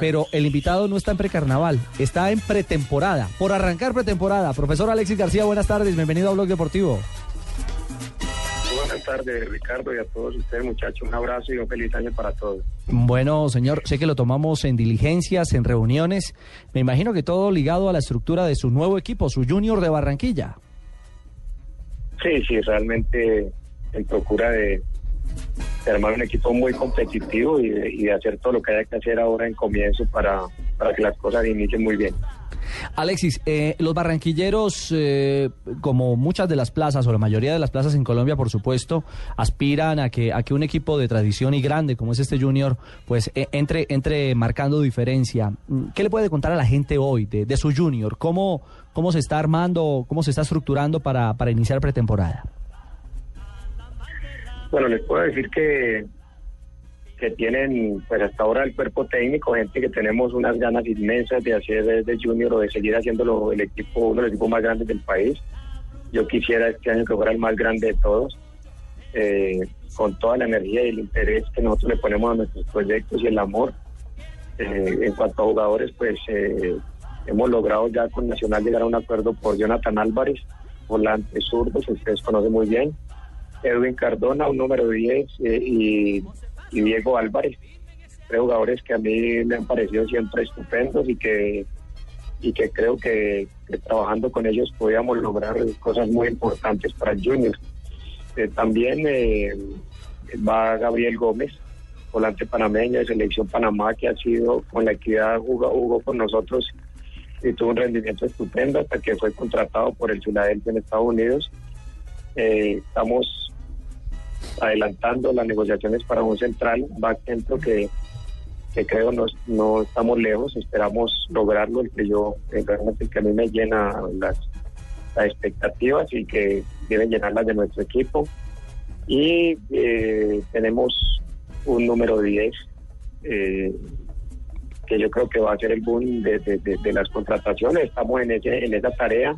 Pero el invitado no está en precarnaval, está en pretemporada, por arrancar pretemporada. Profesor Alexis García, buenas tardes, bienvenido a Blog Deportivo. Buenas tardes, Ricardo, y a todos ustedes, muchachos. Un abrazo y un feliz año para todos. Bueno, señor, sé que lo tomamos en diligencias, en reuniones. Me imagino que todo ligado a la estructura de su nuevo equipo, su Junior de Barranquilla. Sí, sí, realmente en procura de, de armar un equipo muy competitivo y de, y hacer todo lo que haya que hacer ahora en comienzo para, para que las cosas inicien muy bien. Alexis, eh, los barranquilleros, eh, como muchas de las plazas o la mayoría de las plazas en Colombia, por supuesto, aspiran a que a que un equipo de tradición y grande como es este Junior, pues eh, entre entre marcando diferencia. ¿Qué le puede contar a la gente hoy de, de su Junior? ¿Cómo cómo se está armando, cómo se está estructurando para para iniciar pretemporada? Bueno, les puedo decir que que tienen pues hasta ahora el cuerpo técnico, gente que tenemos unas ganas inmensas de hacer desde junior o de seguir haciéndolo el equipo, uno de los equipos más grandes del país. Yo quisiera este año que fuera el más grande de todos, eh, con toda la energía y el interés que nosotros le ponemos a nuestros proyectos y el amor. Eh, en cuanto a jugadores, pues eh, hemos logrado ya con Nacional llegar a un acuerdo por Jonathan Álvarez, volante zurdo, que ustedes conocen muy bien, Edwin Cardona, un número 10, y y Diego Álvarez, tres jugadores que a mí me han parecido siempre estupendos y que y que creo que, trabajando con ellos podíamos lograr cosas muy importantes para Junior. Eh, también eh, va Gabriel Gómez, volante panameño de selección Panamá, que ha sido con la equidad jugó, jugó con nosotros y tuvo un rendimiento estupendo hasta que fue contratado por el Philadelphia en Estados Unidos. Eh, estamos adelantando las negociaciones para un central back centro que, que creo no, no estamos lejos, esperamos lograrlo, el que yo realmente el que a mí me llena las, expectativas y que deben llenarlas de nuestro equipo. Y eh, tenemos un número 10 eh, que yo creo que va a ser el boom de, de, de, de las contrataciones. Estamos en, ese, en esa tarea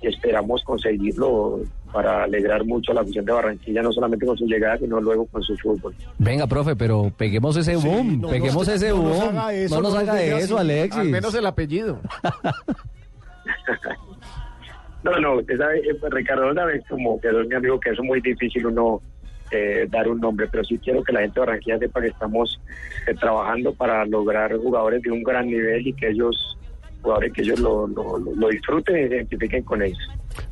y esperamos conseguirlo para alegrar mucho a la afición de Barranquilla, no solamente con su llegada, sino luego con su fútbol. Venga, profe, pero peguemos ese Sí, boom, no, peguemos no, ese no nos boom. haga eso, no nos no nos haga eso, así. Alexis. Al menos el apellido. No, no, usted sabe, eh, Ricardo, una vez como quedó mi amigo que es muy difícil uno eh, dar un nombre, pero sí quiero que la gente de Barranquilla sepa que estamos eh, trabajando para lograr jugadores de un gran nivel y que ellos, jugadores que ellos lo, lo, lo- lo disfruten y se identifiquen con ellos.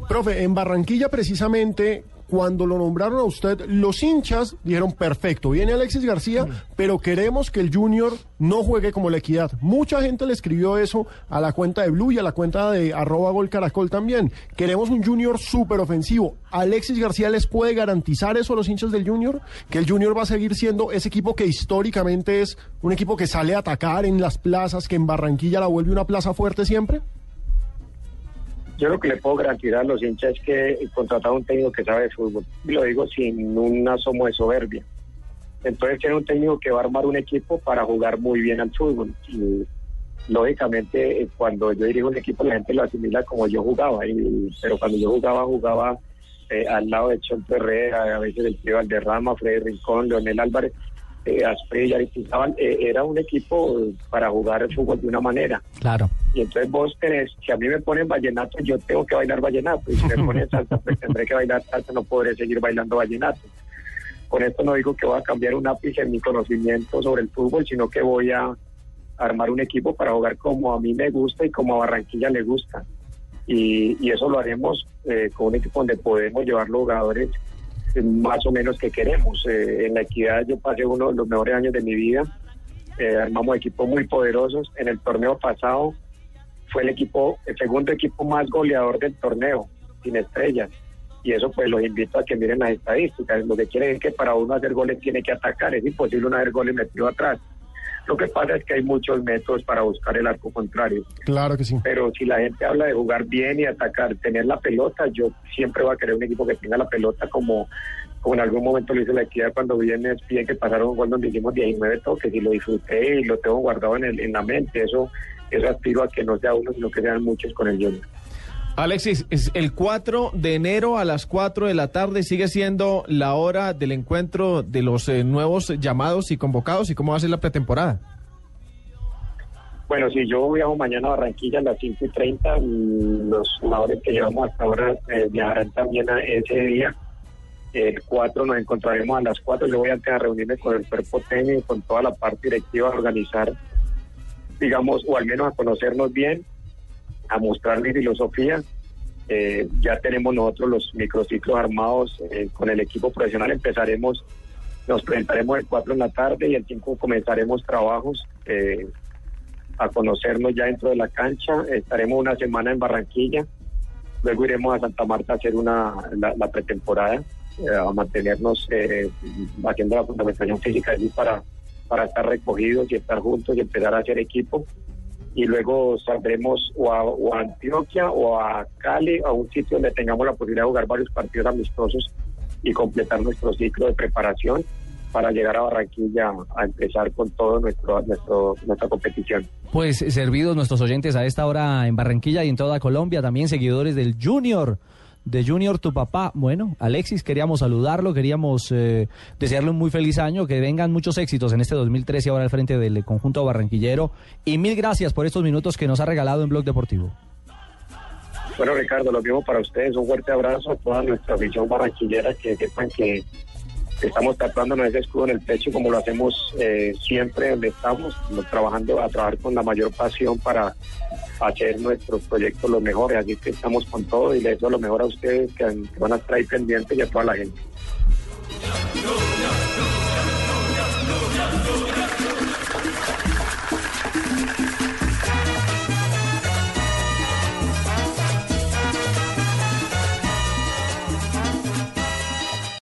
Profe, en Barranquilla precisamente, cuando lo nombraron a usted, los hinchas dijeron, perfecto, viene Alexis García, pero queremos que el Junior no juegue como la equidad. Mucha gente le escribió eso a la cuenta de Blue y a la cuenta de arroba gol caracol también. Queremos un Junior súper ofensivo. ¿Alexis García les puede garantizar eso a los hinchas del Junior? ¿Que el Junior va a seguir siendo ese equipo que históricamente es un equipo que sale a atacar en las plazas, que en Barranquilla la vuelve una plaza fuerte siempre? Yo lo que le puedo garantizar a los hinchas es que he contratado un técnico que sabe de fútbol. Y lo digo sin un asomo de soberbia. Entonces tiene un técnico que va a armar un equipo para jugar muy bien al fútbol. Y lógicamente eh, cuando yo dirijo un equipo la gente lo asimila como yo jugaba. Y, pero cuando yo jugaba, jugaba eh, al lado de Chonto Herrera, a veces el Tío Valderrama, Freddy Rincón, Leonel Álvarez, eh, Asprey, Aristizábal. Eh, era un equipo para jugar el fútbol de una manera. Claro. Y entonces vos tenés, si a mí me ponen vallenato, yo tengo que bailar vallenato. Y si me ponen salsa, pues tendré que bailar salsa, no podré seguir bailando vallenato. Con esto no digo que voy a cambiar un ápice en mi conocimiento sobre el fútbol, sino que voy a armar un equipo para jugar como a mí me gusta y como a Barranquilla le gusta. Y, y eso lo haremos eh, con un equipo donde podemos llevar los jugadores más o menos que queremos. Eh, en la equidad yo pasé uno de los mejores años de mi vida. Eh, armamos equipos muy poderosos. En el torneo pasado fue el equipo, el segundo equipo más goleador del torneo, sin estrellas. Y eso pues los invito a que miren las estadísticas. Lo que quiere es que para uno hacer goles tiene que atacar. Es imposible uno hacer goles metido atrás. Lo que pasa es que hay muchos métodos para buscar el arco contrario. Claro que sí. Pero si la gente habla de jugar bien y atacar, tener la pelota, yo siempre voy a querer un equipo que tenga la pelota como, como en algún momento lo hizo la equidad cuando viene bien que pasaron un gol donde hicimos 19 toques y lo disfruté y lo tengo guardado en, el, en la mente. Eso, eso aspiro a que no sea uno, sino que sean muchos con el Junior. Alexis, es el 4 de enero a las 4 de la tarde sigue siendo la hora del encuentro de los eh, nuevos llamados y convocados y cómo va a ser la pretemporada. Bueno, si yo viajo mañana a Barranquilla a las 5 y 30, los jugadores que llevamos hasta ahora eh, viajarán también a ese día. El 4 nos encontraremos a las 4. Yo voy a reunirme con el cuerpo técnico, con toda la parte directiva, a organizar, digamos, o al menos a conocernos bien, a mostrar mi filosofía. Eh, ya tenemos nosotros los microciclos armados eh, con el equipo profesional. Empezaremos, nos presentaremos el 4 en la tarde y el 5 comenzaremos trabajos. Eh, a conocernos ya dentro de la cancha. Estaremos una semana en Barranquilla, luego iremos a Santa Marta a hacer una la, pretemporada, a mantenernos haciendo la fundamentación física allí para, para estar recogidos y estar juntos y empezar a hacer equipo. Y luego saldremos o a, o a Antioquia o a Cali, a un sitio donde tengamos la posibilidad de jugar varios partidos amistosos y completar nuestro ciclo de preparación para llegar a Barranquilla a empezar con todo nuestro, nuestro nuestra competición. Pues servidos nuestros oyentes a esta hora en Barranquilla y en toda Colombia, también seguidores del Junior de Junior tu papá. Bueno, Alexis, queríamos saludarlo, queríamos eh, desearle un muy feliz año, que vengan muchos éxitos en este 2013 ahora al frente del conjunto barranquillero. Y mil gracias por estos minutos que nos ha regalado en Blog Deportivo. Bueno, Ricardo, lo mismo para ustedes. Un fuerte abrazo a toda nuestra afición barranquillera que sepan que estamos tatuándonos ese escudo en el pecho como lo hacemos eh, siempre donde estamos, trabajando a trabajar con la mayor pasión para hacer nuestros proyectos los mejores, así que estamos con todo y les deseo lo mejor a ustedes que, van a estar ahí pendientes y a toda la gente.